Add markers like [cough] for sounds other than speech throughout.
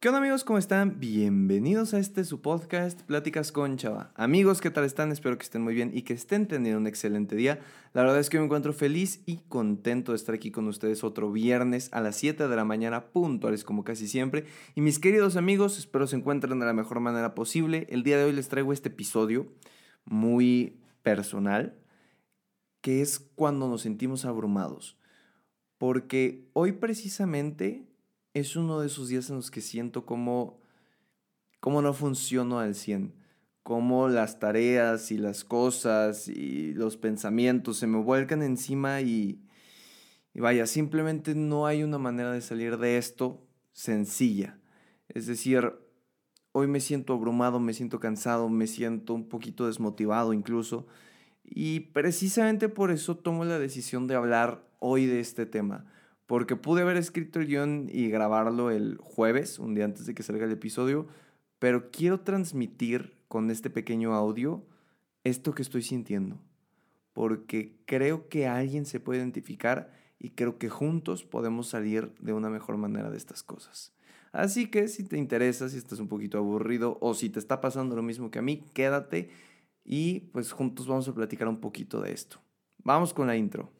¿Qué onda amigos? ¿Cómo están? Bienvenidos a este su podcast, Pláticas con Chava. Amigos, ¿qué tal están? Espero que estén muy bien y que estén teniendo un excelente día. La verdad es que me encuentro feliz y contento de estar aquí con ustedes otro viernes a las 7 de la mañana, puntuales como casi siempre. Y mis queridos amigos, espero se encuentren de la mejor manera posible. El día de hoy les traigo este episodio muy personal, que es cuando nos sentimos abrumados. Porque hoy precisamente es uno de esos días en los que siento como, no funciono al 100, como las tareas y las cosas y los pensamientos se me vuelcan encima y, y vaya, simplemente no hay una manera de salir de esto sencilla. Es decir, hoy me siento abrumado, me siento cansado, me siento un poquito desmotivado incluso. Y precisamente por eso tomo la decisión de hablar hoy de este tema porque pude haber escrito el guion y grabarlo el jueves, un día antes de que salga el episodio, pero quiero transmitir con este pequeño audio esto que estoy sintiendo, porque creo que alguien se puede identificar y creo que juntos podemos salir de una mejor manera de estas cosas. Así que si te interesa, si estás un poquito aburrido o si te está pasando lo mismo que a mí, quédate y pues juntos vamos a platicar un poquito de esto. Vamos con la intro.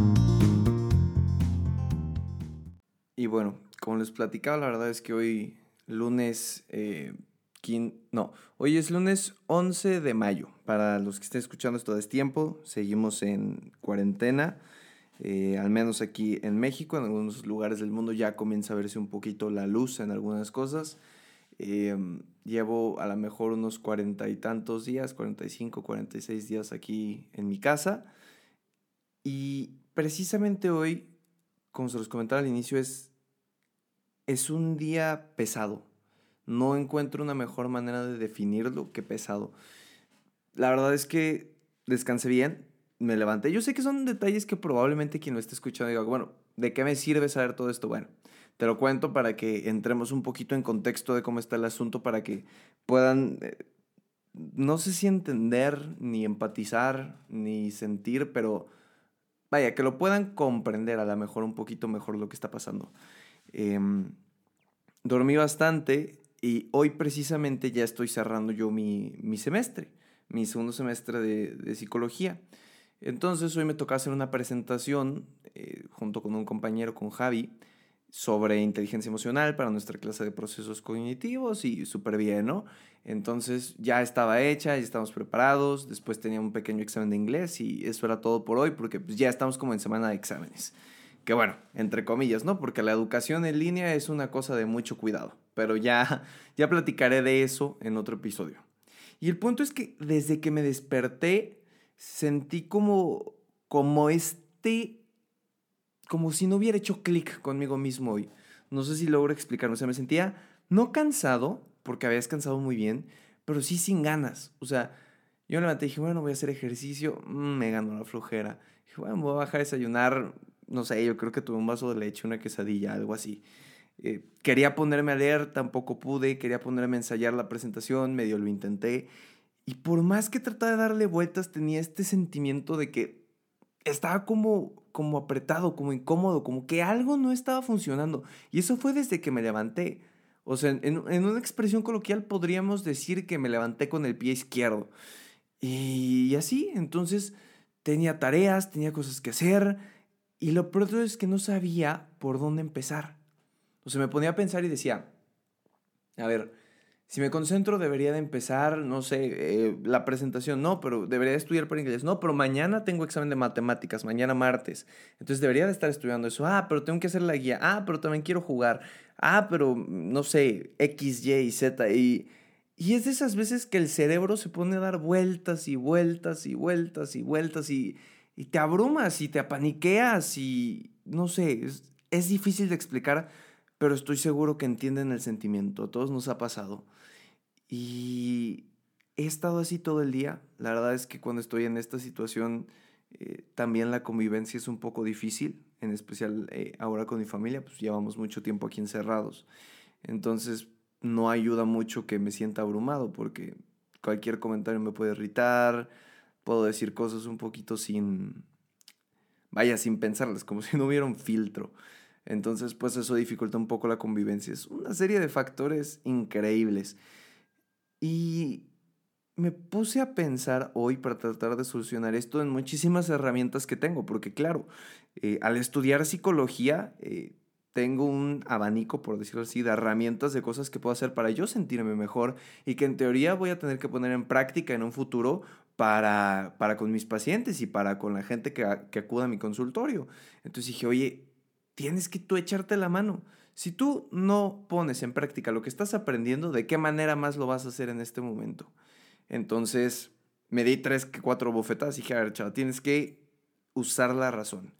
Bueno, como les platicaba, la verdad es que hoy lunes, eh, no, hoy es lunes 11 de mayo. Para los que estén escuchando esto de tiempo, seguimos en cuarentena. Eh, al menos aquí en México, en algunos lugares del mundo ya comienza a verse un poquito la luz en algunas cosas. Eh, llevo a lo mejor unos cuarenta y tantos días, 45, 46 días aquí en mi casa. Y precisamente hoy, como se los comentaba al inicio, es es un día pesado. No encuentro una mejor manera de definirlo que pesado. La verdad es que descansé bien, me levanté. Yo sé que son detalles que probablemente quien lo esté escuchando diga, bueno, ¿de qué me sirve saber todo esto? Bueno, te lo cuento para que entremos un poquito en contexto de cómo está el asunto, para que puedan, eh, no sé si entender, ni empatizar, ni sentir, pero vaya, que lo puedan comprender a lo mejor un poquito mejor lo que está pasando. Em, dormí bastante y hoy precisamente ya estoy cerrando yo mi, semestre, mi segundo semestre de, psicología. Entonces hoy me toca hacer una presentación eh, junto con un compañero, con Javi, sobre inteligencia emocional para nuestra clase de procesos cognitivos y súper bien, ¿no? Entonces ya estaba hecha, ya estamos preparados, después tenía un pequeño examen de inglés y eso era todo por hoy porque pues, ya estamos como en semana de exámenes. Que bueno, entre comillas, ¿no? Porque la educación en línea es una cosa de mucho cuidado, pero ya, [laughs] ya platicaré de eso en otro episodio. Y el punto es que desde que me desperté, sentí como, como este, como si no hubiera hecho clic conmigo mismo hoy. No sé si logro explicarlo, o sea, me sentía no cansado, porque había descansado muy bien, pero sí sin ganas. O sea, yo me levanté y dije, bueno, voy a hacer ejercicio, mm, me ganó la flojera. Dije, bueno, voy a bajar a desayunar, no sé, yo creo que tuve un vaso de leche, una quesadilla, algo así. Eh, quería ponerme a leer, tampoco pude, quería ponerme a ensayar la presentación, medio lo intenté. Y por más que trataba de darle vueltas, tenía este sentimiento de que estaba como, como apretado, como incómodo, como que algo no estaba funcionando. Y eso fue desde que me levanté. O sea, en, en una expresión coloquial podríamos decir que me levanté con el pie izquierdo. Y así, entonces tenía tareas, tenía cosas que hacer, y lo peor es que no sabía por dónde empezar. O sea, me ponía a pensar y decía, a ver, si me concentro debería de empezar, no sé, eh, la presentación, no, pero debería de estudiar por inglés, no, pero mañana tengo examen de matemáticas, mañana martes, entonces debería de estar estudiando eso, ah, pero tengo que hacer la guía, ah, pero también quiero jugar, ah, pero no sé, X, Y Z, y, y es de esas veces que el cerebro se pone a dar vueltas y vueltas y vueltas y vueltas y te abrumas y te apaniqueas y no sé, es, difícil de explicar, pero estoy seguro que entienden el sentimiento, a todos nos ha pasado. Y he estado así todo el día. La verdad es que cuando estoy en esta situación, eh, también la convivencia es un poco difícil, en especial eh, ahora con mi familia, pues llevamos mucho tiempo aquí encerrados. Entonces no ayuda mucho que me sienta abrumado porque cualquier comentario me puede irritar, puedo decir cosas un poquito sin, vaya, sin pensarlas, como [laughs] si no hubiera un filtro. Entonces, pues eso dificulta un poco la convivencia. Es una serie de factores increíbles. Y me puse a pensar hoy para tratar de solucionar esto en muchísimas herramientas que tengo, porque claro, eh, al estudiar psicología, eh, tengo un abanico, por decirlo así, de herramientas, de cosas que puedo hacer para yo sentirme mejor y que en teoría voy a tener que poner en práctica en un futuro para, para con mis pacientes y para con la gente que, que acuda a mi consultorio. Entonces dije, oye, tienes que tú echarte la mano. Si tú no pones en práctica lo que estás aprendiendo, ¿de qué manera más lo vas a hacer en este momento? Entonces me di tres, cuatro bofetadas y dije, a ver, chaval, tienes que usar la razón.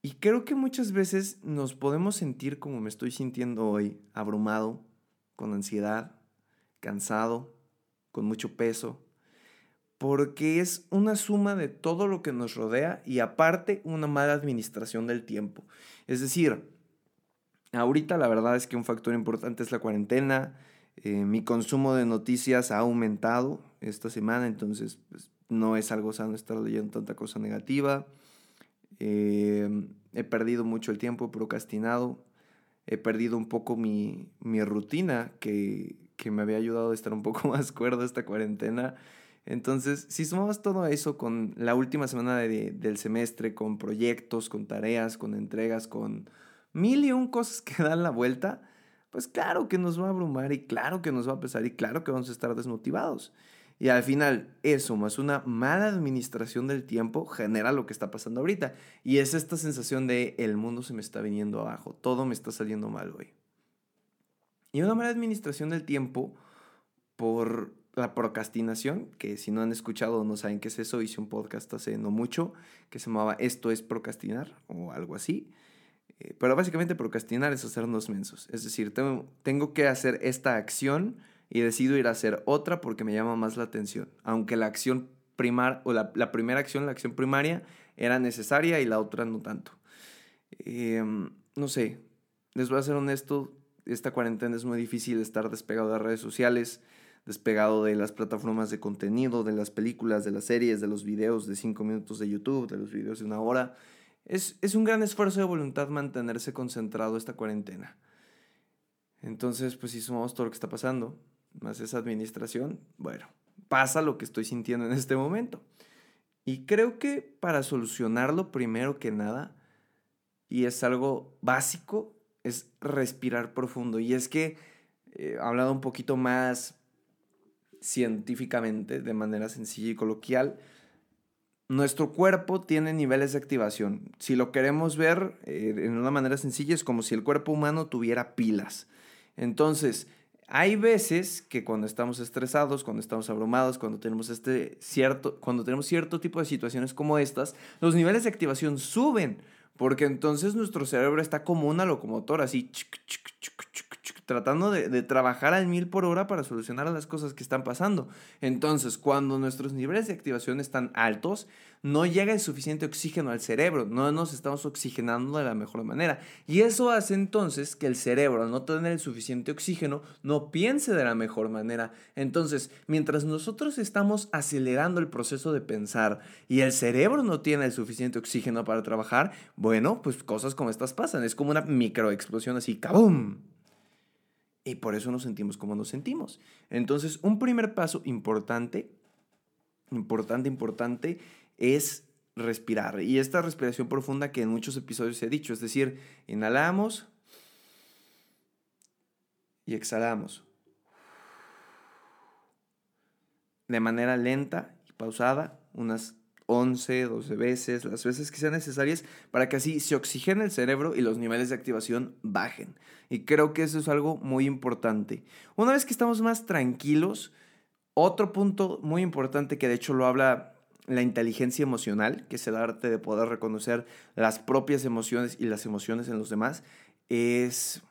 Y creo que muchas veces nos podemos sentir como me estoy sintiendo hoy, abrumado, con ansiedad, cansado, con mucho peso, porque es una suma de todo lo que nos rodea y aparte una mala administración del tiempo. Es decir, ahorita la verdad es que un factor importante es la cuarentena, eh, mi consumo de noticias ha aumentado esta semana, entonces pues, no es algo sano estar leyendo tanta cosa negativa. Eh, he perdido mucho el tiempo, he procrastinado, he perdido un poco mi, rutina que, me había ayudado a estar un poco [laughs] más cuerdo esta cuarentena. Entonces, si sumamos todo eso con la última semana del semestre, con proyectos, con tareas, con entregas, con mil y un cosas que [laughs] dan la vuelta, pues claro que nos va a abrumar y claro que nos va a pesar y claro que vamos a estar desmotivados. Y al final, eso más una mala administración del tiempo genera lo que está pasando ahorita. Y es esta sensación de el mundo se me está viniendo abajo, todo me está saliendo mal hoy. Y una mala administración del tiempo por la procrastinación, que si no han escuchado o no saben qué es eso, hice un podcast hace no mucho que se llamaba Esto es procrastinar o algo así. Eh, pero básicamente procrastinar es hacernos mensos. Es decir, tengo, tengo que hacer esta acción y decido ir a hacer otra porque me llama más la atención. Aunque la acción primar o la, primera acción, la acción primaria, era necesaria y la otra no tanto. Em, no sé, les voy a ser honesto, esta cuarentena es muy difícil estar despegado de redes sociales, despegado de las plataformas de contenido, de las películas, de las series, de los videos de cinco minutos de YouTube, de los videos de una hora. Es, es un gran esfuerzo de voluntad mantenerse concentrado esta cuarentena. Entonces, pues si sumamos todo lo que está pasando, más esa administración, bueno, pasa lo que estoy sintiendo en este momento. Y creo que para solucionarlo, primero que nada, y es algo básico, es respirar profundo. Y es que, eh, hablado un poquito más científicamente, de manera sencilla y coloquial, nuestro cuerpo tiene niveles de activación. Si lo queremos ver eh, en una manera sencilla, es como si el cuerpo humano tuviera pilas. Entonces, hay veces que cuando estamos estresados, cuando estamos abrumados, cuando tenemos, este cierto, cuando tenemos cierto tipo de situaciones como estas, los niveles de activación suben, porque entonces nuestro cerebro está como una locomotora, así tratando de, de, trabajar al mil por hora para solucionar las cosas que están pasando. Entonces, cuando nuestros niveles de activación están altos, no llega el suficiente oxígeno al cerebro, no nos estamos oxigenando de la mejor manera. Y eso hace entonces que el cerebro, al no tener el suficiente oxígeno, no piense de la mejor manera. Entonces, mientras nosotros estamos acelerando el proceso de pensar y el cerebro no tiene el suficiente oxígeno para trabajar, bueno, pues cosas como estas pasan. Es como una microexplosión así, ¡cabum! Y por eso nos sentimos como nos sentimos. Entonces, un primer paso importante, importante, importante, es respirar. Y esta respiración profunda que en muchos episodios se ha dicho, es decir, inhalamos y exhalamos. De manera lenta y pausada, unas 11, 12 veces, las veces que sean necesarias, para que así se oxigene el cerebro y los niveles de activación bajen. Y creo que eso es algo muy importante. Una vez que estamos más tranquilos, otro punto muy importante que de hecho lo habla la inteligencia emocional, que es el arte de poder reconocer las propias emociones y las emociones en los demás, es,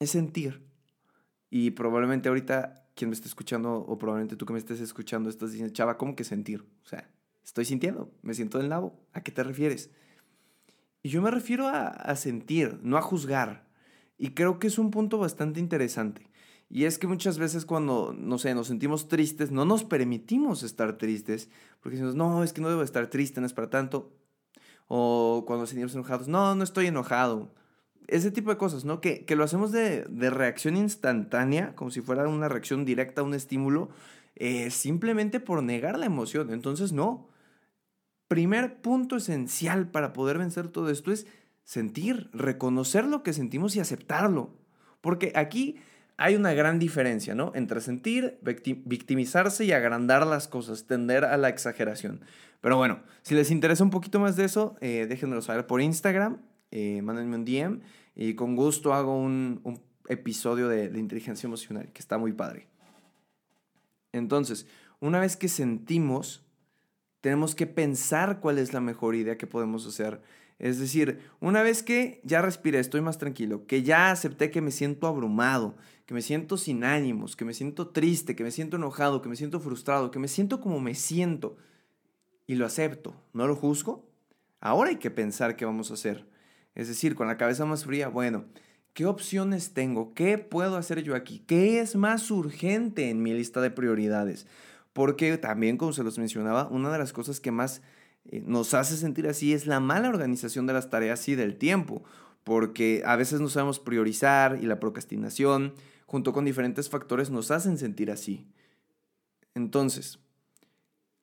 es sentir. Y probablemente ahorita quien me esté escuchando, o probablemente tú que me estés escuchando, estás diciendo, chava, ¿cómo que sentir? O sea, estoy sintiendo, me siento del nabo. ¿A qué te refieres? Y yo me refiero a, a sentir, no a juzgar. Y creo que es un punto bastante interesante. Y es que muchas veces cuando, no sé, nos sentimos tristes, no nos permitimos estar tristes, porque decimos, no, es que no debo estar triste, no es para tanto. O cuando nos sentimos enojados, no, no estoy enojado. Ese tipo de cosas, ¿no? Que, que lo hacemos de, de, reacción instantánea, como si fuera una reacción directa a un estímulo, eh, simplemente por negar la emoción. Entonces, no. Primer punto esencial para poder vencer todo esto es sentir, reconocer lo que sentimos y aceptarlo. Porque aquí hay una gran diferencia, ¿no? Entre sentir, victimizarse y agrandar las cosas, tender a la exageración. Pero bueno, si les interesa un poquito más de eso, eh, déjenmelo saber por Instagram, eh, mándenme un DM y con gusto hago un, un episodio de, de inteligencia emocional, que está muy padre. Entonces, una vez que sentimos, tenemos que pensar cuál es la mejor idea que podemos hacer es decir, una vez que ya respiré, estoy más tranquilo, que ya acepté que me siento abrumado, que me siento sin ánimos, que me siento triste, que me siento enojado, que me siento frustrado, que me siento como me siento, y lo acepto, no lo juzgo, ahora hay que pensar qué vamos a hacer. Es decir, con la cabeza más fría, bueno, ¿qué opciones tengo? ¿Qué puedo hacer yo aquí? ¿Qué es más urgente en mi lista de prioridades? Porque también, como se los mencionaba, una de las cosas que más eh, nos hace sentir así es la mala organización de las tareas y del tiempo, porque a veces no sabemos priorizar y la procrastinación, junto con diferentes factores, nos hacen sentir así. Entonces,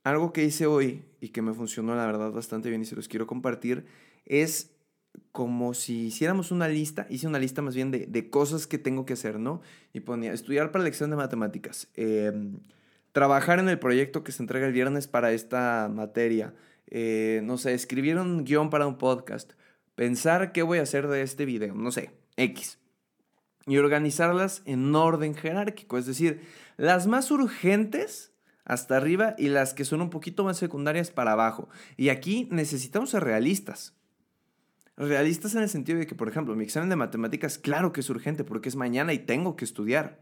algo que hice hoy y que me funcionó la verdad bastante bien y se los quiero compartir es como si hiciéramos una lista, hice una lista más bien de, cosas que tengo que hacer, ¿no? Y ponía estudiar para la lección de matemáticas, em, trabajar en el proyecto que se entrega el viernes para esta materia, eh, no sé, escribir un guion para un podcast, pensar qué voy a hacer de este video, no sé, X. Y organizarlas en orden jerárquico, es decir, las más urgentes hasta arriba y las que son un poquito más secundarias para abajo. Y aquí necesitamos ser realistas. Realistas en el sentido de que, por ejemplo, mi examen de matemáticas, claro que es urgente porque es mañana y tengo que estudiar.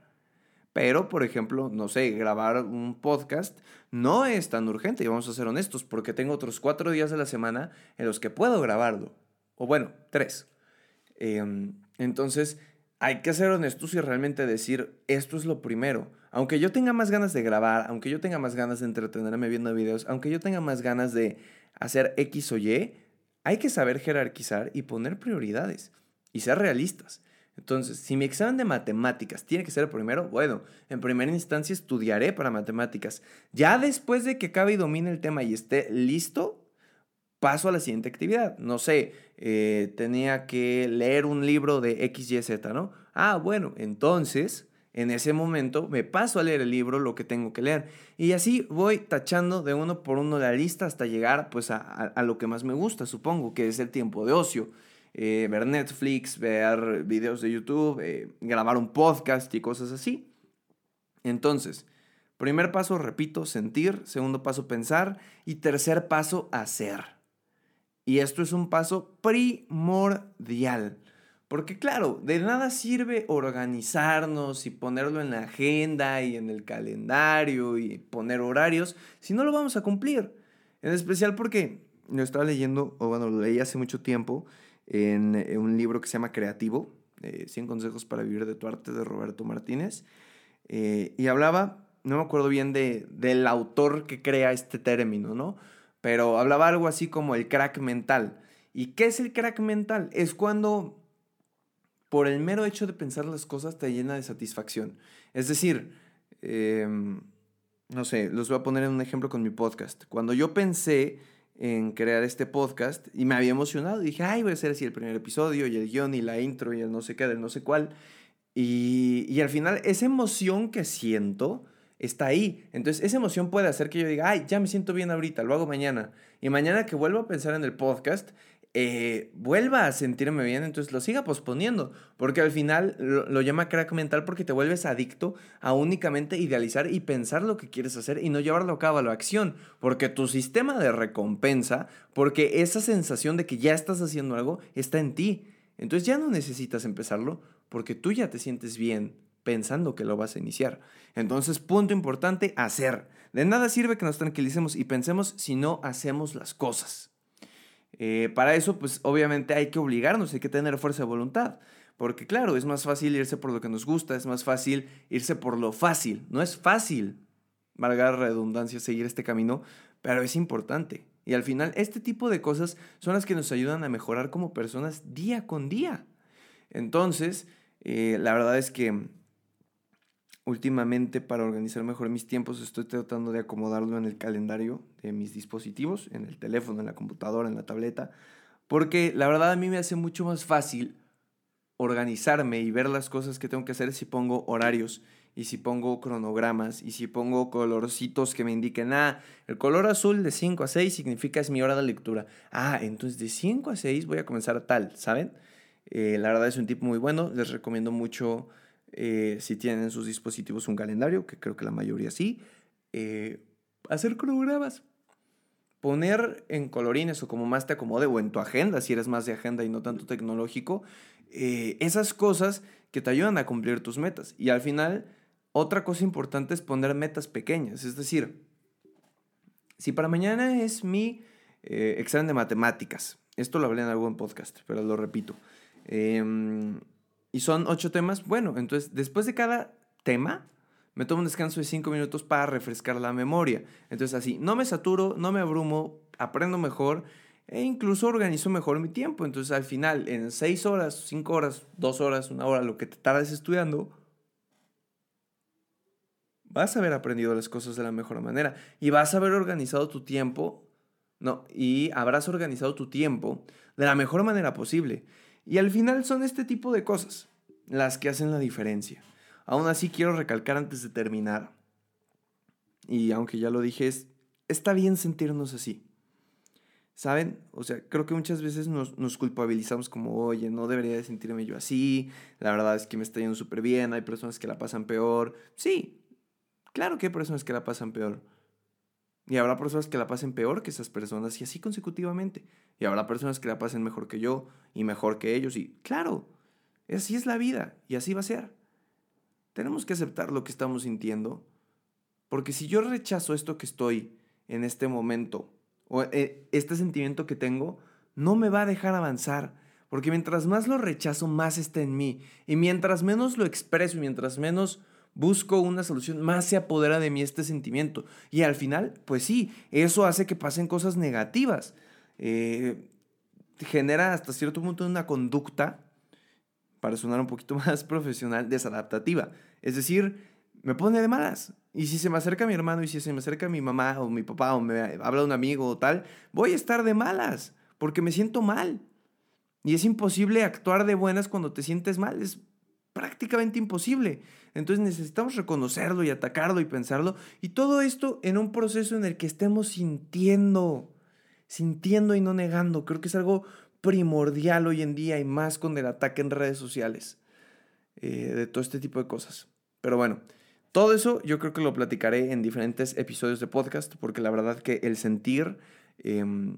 Pero, por ejemplo, no sé, grabar un podcast no es tan urgente, y vamos a ser honestos, porque tengo otros cuatro días de la semana en los que puedo grabarlo. O bueno, tres. Em, entonces, hay que ser honestos y realmente decir, esto es lo primero. Aunque yo tenga más ganas de grabar, aunque yo tenga más ganas de entretenerme viendo videos, aunque yo tenga más ganas de hacer X o Y, hay que saber jerarquizar y poner prioridades y ser realistas. Entonces, si mi examen de matemáticas tiene que ser primero, bueno, en primera instancia estudiaré para matemáticas. Ya después de que acabe y domine el tema y esté listo, paso a la siguiente actividad. No sé, eh, tenía que leer un libro de X, Y, Z, ¿no? Ah, bueno, entonces, en ese momento me paso a leer el libro, lo que tengo que leer. Y así voy tachando de uno por uno la lista hasta llegar pues a, a lo que más me gusta, supongo, que es el tiempo de ocio. Eh, ver Netflix, ver videos de YouTube, eh, grabar un podcast y cosas así. Entonces, primer paso, repito, sentir, segundo paso, pensar y tercer paso, hacer. Y esto es un paso primordial. Porque claro, de nada sirve organizarnos y ponerlo en la agenda y en el calendario y poner horarios si no lo vamos a cumplir. En especial porque lo estaba leyendo, o bueno, lo leí hace mucho tiempo, en, un libro que se llama Creativo, 100 eh, consejos para vivir de tu arte de Roberto Martínez. Eh, y hablaba, no me acuerdo bien de, del autor que crea este término, ¿no? Pero hablaba algo así como el crack mental. ¿Y qué es el crack mental? Es cuando por el mero hecho de pensar las cosas te llena de satisfacción. Es decir, em, no sé, los voy a poner en un ejemplo con mi podcast. Cuando yo pensé en crear este podcast y me había emocionado. Dije, ay, voy a hacer así el primer episodio y el guion y la intro y el no sé qué, del no sé cuál. Y, y al final esa emoción que siento está ahí. Entonces esa emoción puede hacer que yo diga, ay, ya me siento bien ahorita, lo hago mañana. Y mañana que vuelvo a pensar en el podcast, eh, vuelva a sentirme bien, entonces lo siga posponiendo, porque al final lo, llama crack mental porque te vuelves adicto a únicamente idealizar y pensar lo que quieres hacer y no llevarlo a cabo a la acción, porque tu sistema de recompensa, porque esa sensación de que ya estás haciendo algo está en ti, entonces ya no necesitas empezarlo porque tú ya te sientes bien pensando que lo vas a iniciar. Entonces, punto importante, hacer. De nada sirve que nos tranquilicemos y pensemos si no hacemos las cosas. Eh, para eso, pues obviamente hay que obligarnos, hay que tener fuerza de voluntad. Porque claro, es más fácil irse por lo que nos gusta, es más fácil irse por lo fácil. No es fácil, valga la redundancia, seguir este camino, pero es importante. Y al final, este tipo de cosas son las que nos ayudan a mejorar como personas día con día. Entonces, eh, la verdad es que últimamente para organizar mejor mis tiempos estoy tratando de acomodarlo en el calendario de mis dispositivos, en el teléfono, en la computadora, en la tableta, porque la verdad a mí me hace mucho más fácil organizarme y ver las cosas que tengo que hacer si pongo horarios y si pongo cronogramas y si pongo colorcitos que me indiquen, ah, el color azul de 5 a 6 significa es mi hora de lectura. Ah, entonces de 5 a 6 voy a comenzar tal, ¿saben? Eh, la verdad es un tipo muy bueno, les recomiendo mucho eh, si tienen en sus dispositivos un calendario, que creo que la mayoría sí, eh, hacer cronogramas. Poner en colorines o como más te acomode o en tu agenda, si eres más de agenda y no tanto tecnológico, esas cosas que te ayudan a cumplir tus metas. Y al final otra cosa importante es poner metas pequeñas, es decir, si para mañana es mi eh, examen de matemáticas, esto lo hablé en algún podcast, pero lo repito, em, y son ocho temas, bueno, entonces después de cada tema, me tomo un descanso de cinco minutos para refrescar la memoria. Entonces así, no me saturo, no me abrumo, aprendo mejor e incluso organizo mejor mi tiempo. Entonces al final, en seis horas, cinco horas, dos horas, una hora, lo que te tardes estudiando, vas a haber aprendido las cosas de la mejor manera y vas a haber organizado tu tiempo, no, y habrás organizado tu tiempo de la mejor manera posible. Y al final son este tipo de cosas las que hacen la diferencia. Aún así quiero recalcar antes de terminar, y aunque ya lo dije, está bien sentirnos así. ¿Saben? O sea, creo que muchas veces nos, nos, culpabilizamos como, oye, no debería de sentirme yo así, la verdad es que me está yendo súper bien, hay personas que la pasan peor. Sí, Claro que hay personas que la pasan peor. Y habrá personas que la pasen peor que esas personas y así consecutivamente. Y habrá personas que la pasen mejor que yo y mejor que ellos. Y claro, así es la vida y así va a ser. Tenemos que aceptar lo que estamos sintiendo. Porque si yo rechazo esto que estoy en este momento, o eh, este sentimiento que tengo, no me va a dejar avanzar. Porque mientras más lo rechazo, más está en mí. Y mientras menos lo expreso y mientras menos busco una solución, más se apodera de mí este sentimiento. Y al final, pues sí, eso hace que pasen cosas negativas. Eh, genera hasta cierto punto una conducta, para sonar un poquito [laughs] más profesional, desadaptativa. Es decir, me pone de malas. Y si se me acerca mi hermano y si se me acerca mi mamá o mi papá o me habla un amigo o tal, voy a estar de malas porque me siento mal. Y es imposible actuar de buenas cuando te sientes mal. Es prácticamente imposible. Entonces necesitamos reconocerlo y atacarlo y pensarlo. Y todo esto en un proceso en el que estemos sintiendo, sintiendo y no negando. Creo que es algo primordial hoy en día y más con el ataque en redes sociales. Eh, de todo este tipo de cosas. Pero bueno, todo eso yo creo que lo platicaré en diferentes episodios de podcast porque la verdad que el sentir... Em,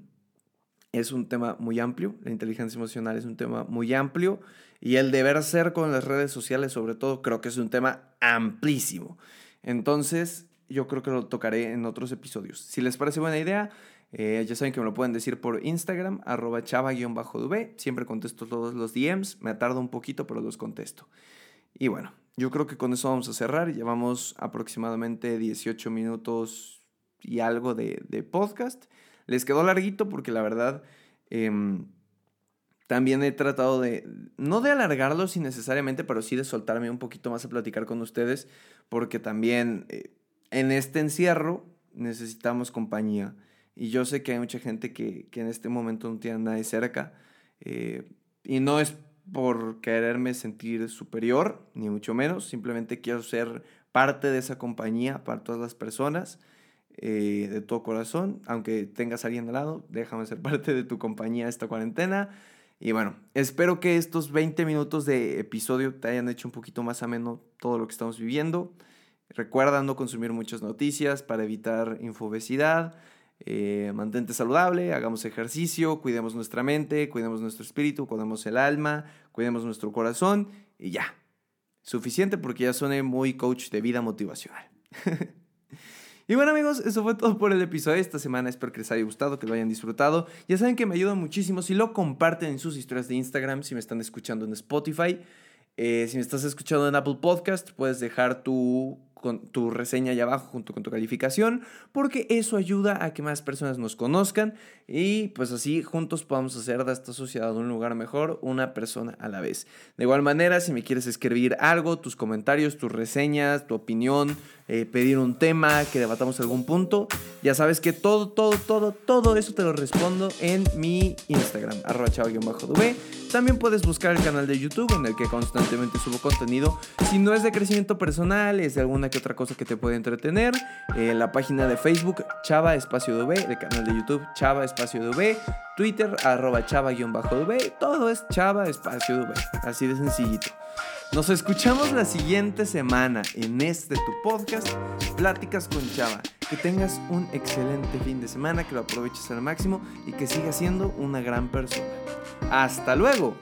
es un tema muy amplio, la inteligencia emocional es un tema muy amplio y el deber ser con las redes sociales sobre todo creo que es un tema amplísimo. Entonces yo creo que lo tocaré en otros episodios. Si les parece buena idea, eh, ya saben que me lo pueden decir por Instagram, arroba chava-dv. Siempre contesto todos los DMs. Me tarda un poquito, pero los contesto. Y bueno, yo creo que con eso vamos a cerrar. Llevamos aproximadamente 18 minutos y algo de, de podcast. Les quedó larguito porque la verdad em, también he tratado de, no de alargarlo sin necesariamente, pero sí de soltarme un poquito más a platicar con ustedes porque también eh, en este encierro necesitamos compañía. Y yo sé que hay mucha gente que, en este momento no tiene a nadie cerca. Eh, y no es por quererme sentir superior, ni mucho menos. Simplemente quiero ser parte de esa compañía para todas las personas. Eh, de todo corazón. Aunque tengas a alguien al lado, déjame ser [laughs] parte de tu compañía esta cuarentena. Y bueno, espero que estos 20 minutos de episodio te hayan hecho un poquito más ameno todo lo que estamos viviendo. Recuerda no consumir muchas noticias para evitar infobesidad. Eh, mantente saludable, hagamos ejercicio, cuidemos nuestra mente, cuidemos nuestro espíritu, cuidemos el alma, cuidemos nuestro corazón y ya. Suficiente porque ya suene muy coach de vida motivacional. [laughs] Y bueno amigos, eso fue todo por el episodio de esta semana. Espero que les haya gustado, que lo hayan disfrutado. Ya saben que me ayuda muchísimo si lo comparten en sus historias de Instagram, si me están escuchando en Spotify. Eh, si me estás escuchando en Apple Podcast, puedes dejar tu tu reseña allá abajo junto con tu calificación, porque eso ayuda a que más personas nos conozcan y pues así juntos podamos hacer de esta sociedad un lugar mejor, una persona a la vez. De igual manera, si me quieres escribir algo, tus comentarios, tus reseñas, tu opinión, eh, pedir un tema, que debatamos algún punto, ya sabes que todo, todo, todo, todo eso te lo respondo en mi Instagram, arroba chava-dv. También puedes buscar el canal de YouTube en el que constantemente subo contenido. Si no es de crecimiento personal, es de alguna que otra cosa que te puede entretener. Eh, la página de Facebook, Chava Espacio DV, el canal de YouTube, Chava Espacio DV, Twitter, arroba chava-dv, todo es Chava Espacio DV, así de sencillito. Nos escuchamos la siguiente semana en este tu podcast, Pláticas con Chava. Que tengas un excelente fin de semana, que lo aproveches al máximo y que sigas siendo una gran persona. Hasta luego.